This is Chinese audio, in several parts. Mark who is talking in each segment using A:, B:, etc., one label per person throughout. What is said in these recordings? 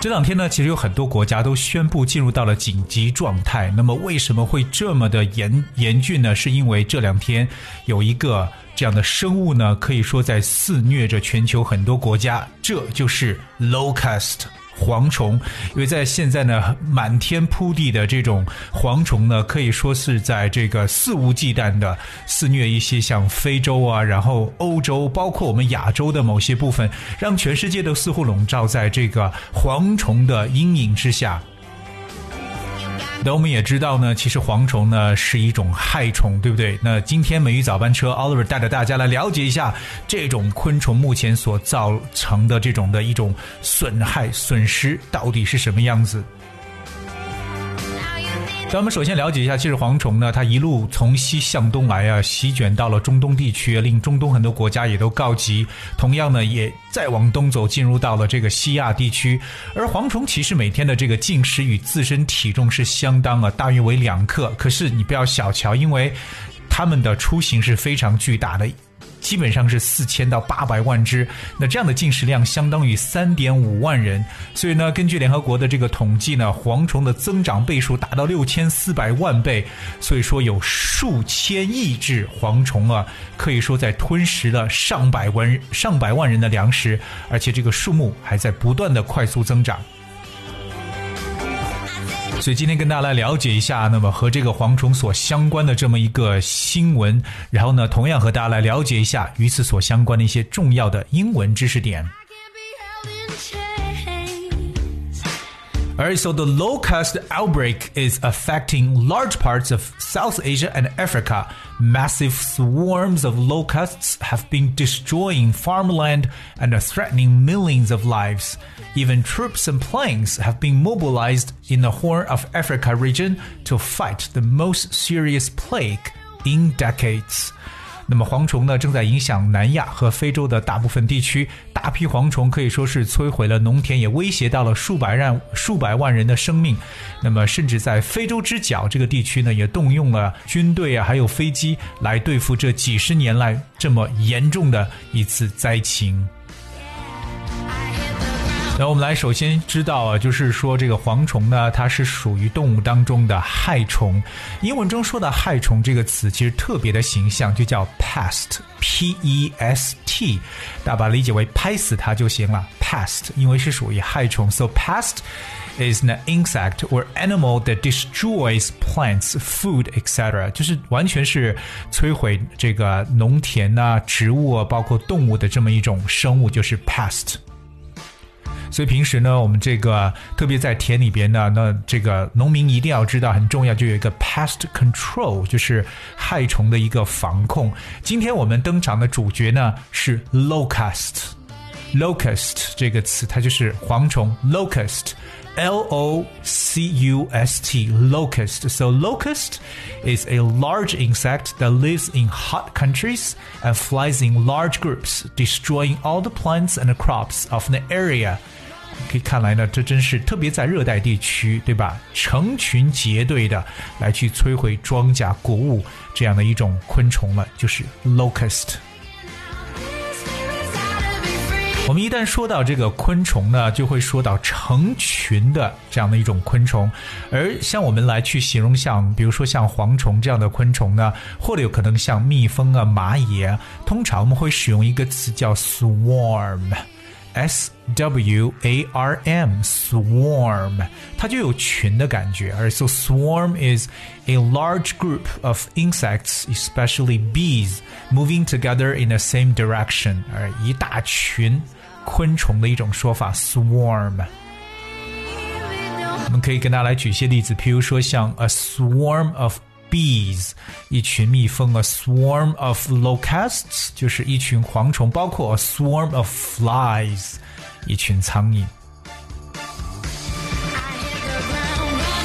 A: 这两天呢，其实有很多国家都宣布进入到了紧急状态。那么为什么会这么的严严峻呢？是因为这两天有一个这样的生物呢，可以说在肆虐着全球很多国家，这就是 locust。蝗虫，因为在现在呢，满天铺地的这种蝗虫呢，可以说是在这个肆无忌惮的肆虐一些像非洲啊，然后欧洲，包括我们亚洲的某些部分，让全世界都似乎笼罩在这个蝗虫的阴影之下。那我们也知道呢，其实蝗虫呢是一种害虫，对不对？那今天美玉早班车，Oliver 带着大家来了解一下这种昆虫目前所造成的这种的一种损害损失到底是什么样子。那我们首先了解一下，其实蝗虫呢，它一路从西向东来啊，席卷到了中东地区，令中东很多国家也都告急。同样呢，也再往东走，进入到了这个西亚地区。而蝗虫其实每天的这个进食与自身体重是相当啊，大约为两克。可是你不要小瞧，因为它们的出行是非常巨大的。基本上是四千到八百万只，那这样的进食量相当于三点五万人。所以呢，根据联合国的这个统计呢，蝗虫的增长倍数达到六千四百万倍，所以说有数千亿只蝗虫啊，可以说在吞食了上百万上百万人的粮食，而且这个数目还在不断的快速增长。所以今天跟大家来了解一下，那么和这个蝗虫所相关的这么一个新闻，然后呢，同样和大家来了解一下与此所相关的一些重要的英文知识点。Alright, so the locust outbreak is affecting large parts of South Asia and Africa. Massive swarms of locusts have been destroying farmland and are threatening millions of lives. Even troops and planes have been mobilized in the Horn of Africa region to fight the most serious plague in decades. 那么蝗虫呢，正在影响南亚和非洲的大部分地区。大批蝗虫可以说是摧毁了农田，也威胁到了数百万数百万人的生命。那么，甚至在非洲之角这个地区呢，也动用了军队啊，还有飞机来对付这几十年来这么严重的一次灾情。那我们来首先知道啊，就是说这个蝗虫呢，它是属于动物当中的害虫。英文中说的害虫这个词其实特别的形象，就叫 pest，p e s t，大家把它理解为拍死它就行了。pest，因为是属于害虫，so pest is an insect or animal that destroys plants, food, etc. 就是完全是摧毁这个农田啊、植物啊，包括动物的这么一种生物，就是 pest。所以平时呢，我们这个特别在田里边呢，那这个农民一定要知道很重要，就有一个 pest control，就是害虫的一个防控。今天我们登场的主角呢是 locust。locust 这个词，它就是蝗虫 locust。L O C U S T, locust. So, locust is a large insect that lives in hot countries and flies in large groups, destroying all the plants and crops of the area. 可以看来呢，这真是特别在热带地区，对吧？成群结队的来去摧毁庄稼、谷物这样的一种昆虫了，就是 locust。我们一旦说到这个昆虫呢，就会说到成群的这样的一种昆虫，而像我们来去形容像，比如说像蝗虫这样的昆虫呢，或者有可能像蜜蜂啊、蚂蚁啊，通常我们会使用一个词叫 swarm swarm，s w a r m，swarm，它就有群的感觉，而 so swarm is a large group of insects, especially bees, moving together in the same direction，而一大群。昆虫的一种说法，swarm。我们可以跟大家来举一些例子，譬如说像 a swarm of bees，一群蜜蜂；a swarm of locusts，就是一群蝗虫；包括 a swarm of flies，一群苍蝇。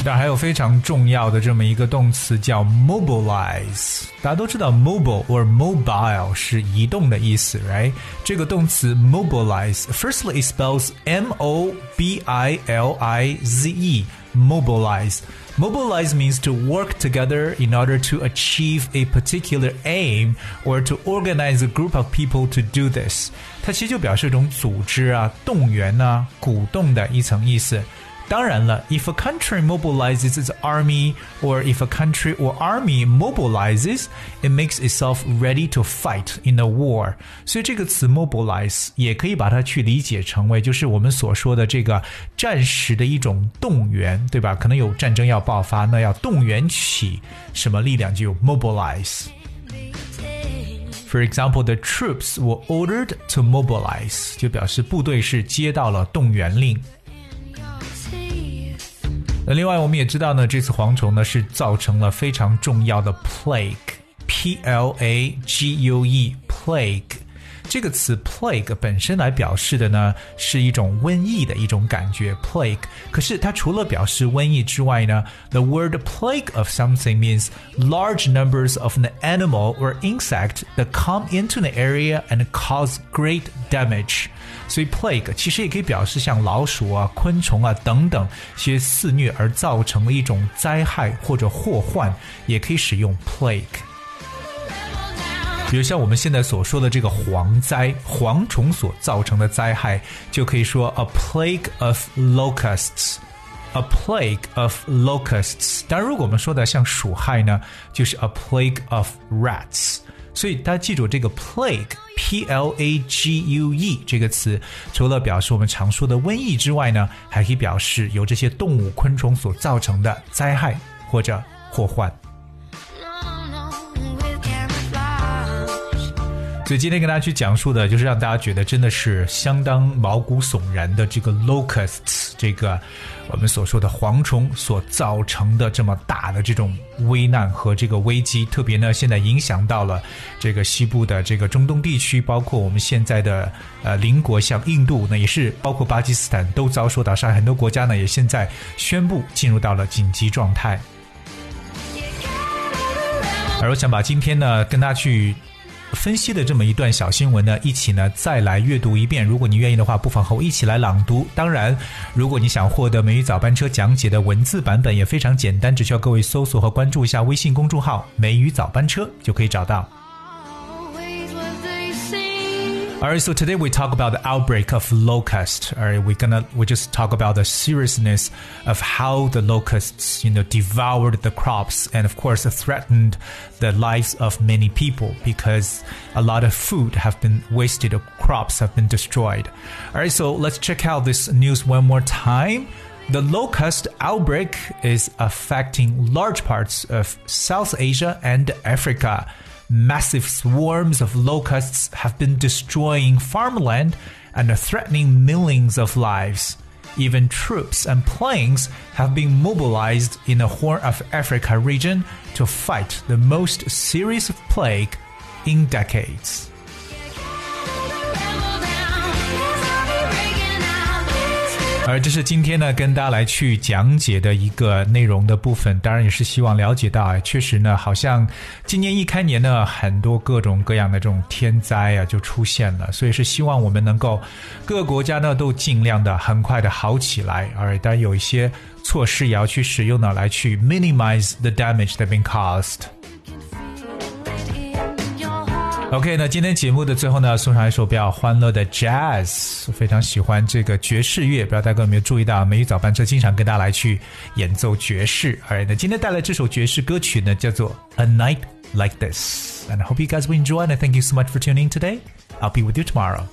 A: 当然还有非常重要的这么一个动词叫 mobilize。大家都知道 mobile or mobile 是移动的意思，right？这个动词 mobilize，firstly it spells M O B I L I Z E。mobilize. Mobilize means to work together in order to achieve a particular aim or to organize a group of people to do this. 它其实就表示一种组织啊、动员啊、鼓动的一层意思。 当然了，if a country mobilizes its army, or if a country or army mobilizes, it makes itself ready to fight in a war。所以这个词 mobilize 也可以把它去理解成为就是我们所说的这个战时的一种动员，对吧？可能有战争要爆发，那要动员起什么力量就 mobilize。For example, the troops were ordered to mobilize，就表示部队是接到了动员令。 那另外我们也知道呢，这次蝗虫呢是造成了非常重要的 plague，p l a g u e plague 这个词 plague 本身来表示的呢是一种瘟疫的一种感觉 plague。可是它除了表示瘟疫之外呢，the word plague of something means large numbers of an animal or insect that come into an area and cause great damage。所以 plague 其实也可以表示像老鼠啊、昆虫啊等等些肆虐而造成的一种灾害或者祸患，也可以使用 plague。 比如像我们现在所说的这个蝗灾，蝗虫所造成的灾害，就可以说 a plague of locusts。A plague of locusts。当然，如果我们说的像鼠害呢，就是 a plague of rats。所以大家记住这个 plague，p l a g u e 这个词，除了表示我们常说的瘟疫之外呢，还可以表示由这些动物、昆虫所造成的灾害或者祸患。所以今天跟大家去讲述的，就是让大家觉得真的是相当毛骨悚然的这个 locusts，这个我们所说的蝗虫所造成的这么大的这种危难和这个危机，特别呢现在影响到了这个西部的这个中东地区，包括我们现在的呃邻国像印度那，也是包括巴基斯坦都遭受到伤害，很多国家呢也现在宣布进入到了紧急状态。而我想把今天呢跟大家去。分析的这么一段小新闻呢，一起呢再来阅读一遍。如果你愿意的话，不妨和我一起来朗读。当然，如果你想获得美语早班车讲解的文字版本，也非常简单，只需要各位搜索和关注一下微信公众号“美语早班车”就可以找到。Alright, so today we talk about the outbreak of locust. Alright, we're gonna we just talk about the seriousness of how the locusts, you know, devoured the crops and of course threatened the lives of many people because a lot of food have been wasted, crops have been destroyed. Alright, so let's check out this news one more time. The locust outbreak is affecting large parts of South Asia and Africa. Massive swarms of locusts have been destroying farmland and are threatening millions of lives. Even troops and planes have been mobilized in the Horn of Africa region to fight the most serious plague in decades. 而这是今天呢，跟大家来去讲解的一个内容的部分。当然也是希望了解到啊，确实呢，好像今年一开年呢，很多各种各样的这种天灾啊就出现了。所以是希望我们能够各个国家呢都尽量的很快的好起来。而当然有一些措施也要去使用呢，来去 minimize the damage that been caused。OK，那今天节目的最后呢，送上一首比较欢乐的 Jazz，非常喜欢这个爵士乐。不知道大家有没有注意到，美语早班车经常跟大家来去演奏爵士。好那今天带来这首爵士歌曲呢，叫做 A Night Like This。And I hope you guys will enjoy. And thank you so much for tuning today. I'll be with you tomorrow.